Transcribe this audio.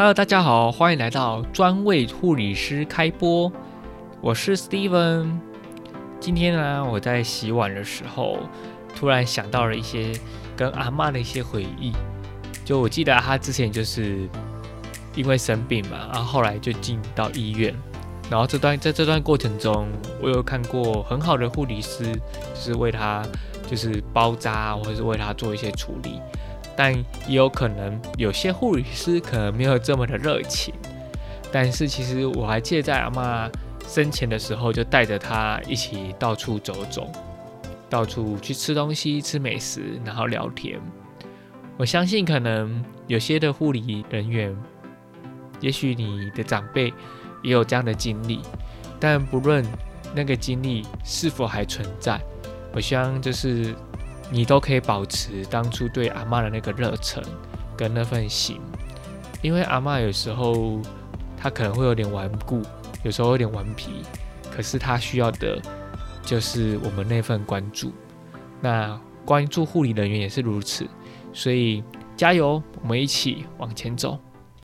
Hello，大家好，欢迎来到专为护理师开播。我是 Steven。今天呢，我在洗碗的时候，突然想到了一些跟阿妈的一些回忆。就我记得她之前就是因为生病嘛，然后后来就进到医院。然后这段在这段过程中，我有看过很好的护理师，就是为她就是包扎，或者是为她做一些处理。但也有可能有些护理师可能没有这么的热情，但是其实我还记得在阿妈生前的时候，就带着她一起到处走走，到处去吃东西、吃美食，然后聊天。我相信可能有些的护理人员，也许你的长辈也有这样的经历，但不论那个经历是否还存在，我希望就是。你都可以保持当初对阿妈的那个热忱跟那份心，因为阿妈有时候她可能会有点顽固，有时候有点顽皮，可是她需要的就是我们那份关注。那关注护理人员也是如此，所以加油，我们一起往前走。